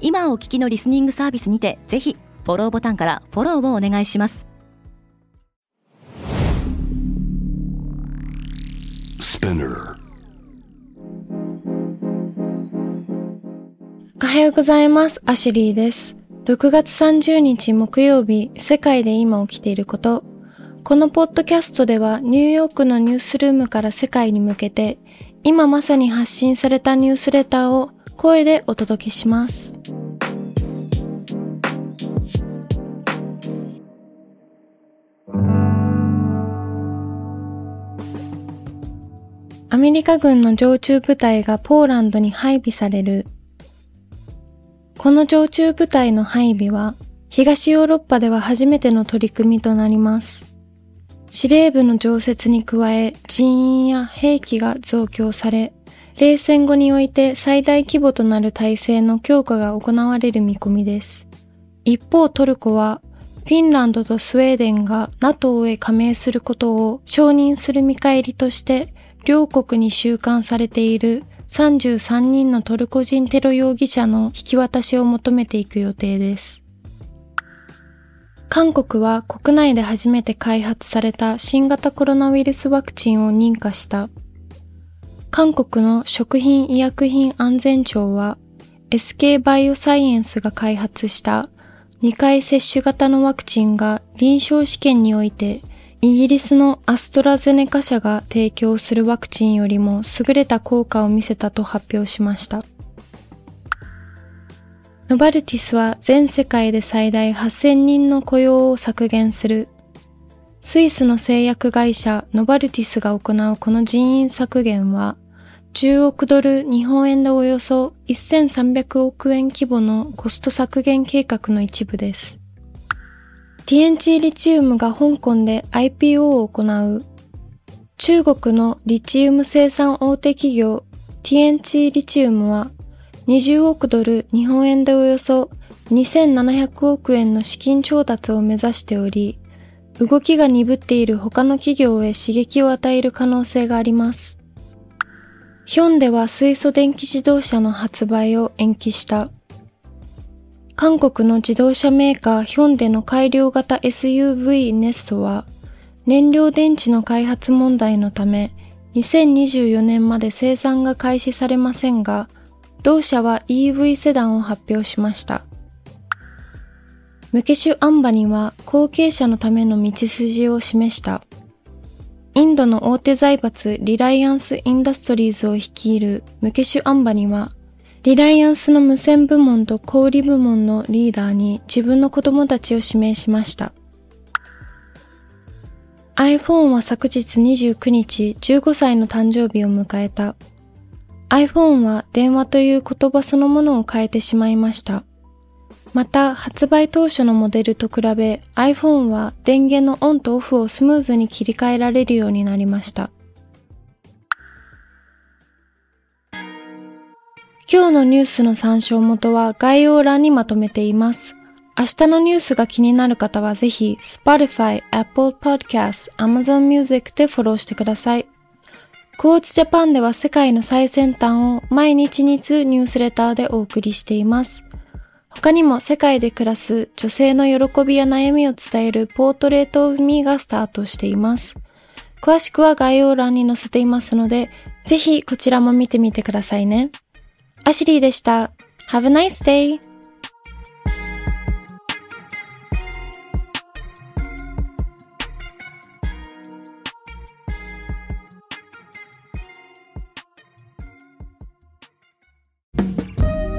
今お聞きのリスニングサービスにてぜひフォローボタンからフォローをお願いしますおはようございます。アシュリーです。6月30日木曜日、世界で今起きていること。このポッドキャストではニューヨークのニュースルームから世界に向けて今まさに発信されたニュースレターを声でお届けします。アメリカ軍の常駐部隊がポーランドに配備される。この常駐部隊の配備は、東ヨーロッパでは初めての取り組みとなります。司令部の常設に加え、人員や兵器が増強され、冷戦後において最大規模となる体制の強化が行われる見込みです。一方トルコは、フィンランドとスウェーデンが NATO へ加盟することを承認する見返りとして両国に収監されている33人のトルコ人テロ容疑者の引き渡しを求めていく予定です。韓国は国内で初めて開発された新型コロナウイルスワクチンを認可した。韓国の食品医薬品安全庁は SK バイオサイエンスが開発した2回接種型のワクチンが臨床試験においてイギリスのアストラゼネカ社が提供するワクチンよりも優れた効果を見せたと発表しました。ノバルティスは全世界で最大8000人の雇用を削減する。スイスの製薬会社ノバルティスが行うこの人員削減は、10億ドル日本円でおよそ1300億円規模のコスト削減計画の一部です。TNT リチウムが香港で IPO を行う。中国のリチウム生産大手企業 TNT リチウムは20億ドル日本円でおよそ2700億円の資金調達を目指しており、動きが鈍っている他の企業へ刺激を与える可能性があります。ヒョンデは水素電気自動車の発売を延期した。韓国の自動車メーカーヒョンデの改良型 SUV ネッソは、燃料電池の開発問題のため、2024年まで生産が開始されませんが、同社は EV セダンを発表しました。ムケシュ・アンバニは後継者のための道筋を示した。インドの大手財閥リライアンス・インダストリーズを率いるムケシュ・アンバニはリライアンスの無線部門と小売部門のリーダーに自分の子供たちを指名しました。iPhone は昨日29日15歳の誕生日を迎えた。iPhone は電話という言葉そのものを変えてしまいました。また、発売当初のモデルと比べ iPhone は電源のオンとオフをスムーズに切り替えられるようになりました。今日のニュースの参照元は概要欄にまとめています。明日のニュースが気になる方はぜひ Spotify、Apple Podcast、Amazon Music でフォローしてください。コーチジャパンでは世界の最先端を毎日2通ニュースレターでお送りしています。他にも世界で暮らす女性の喜びや悩みを伝えるポートレートオブミーがスタートしています。詳しくは概要欄に載せていますので、ぜひこちらも見てみてくださいね。アシリーでした。Have a nice day!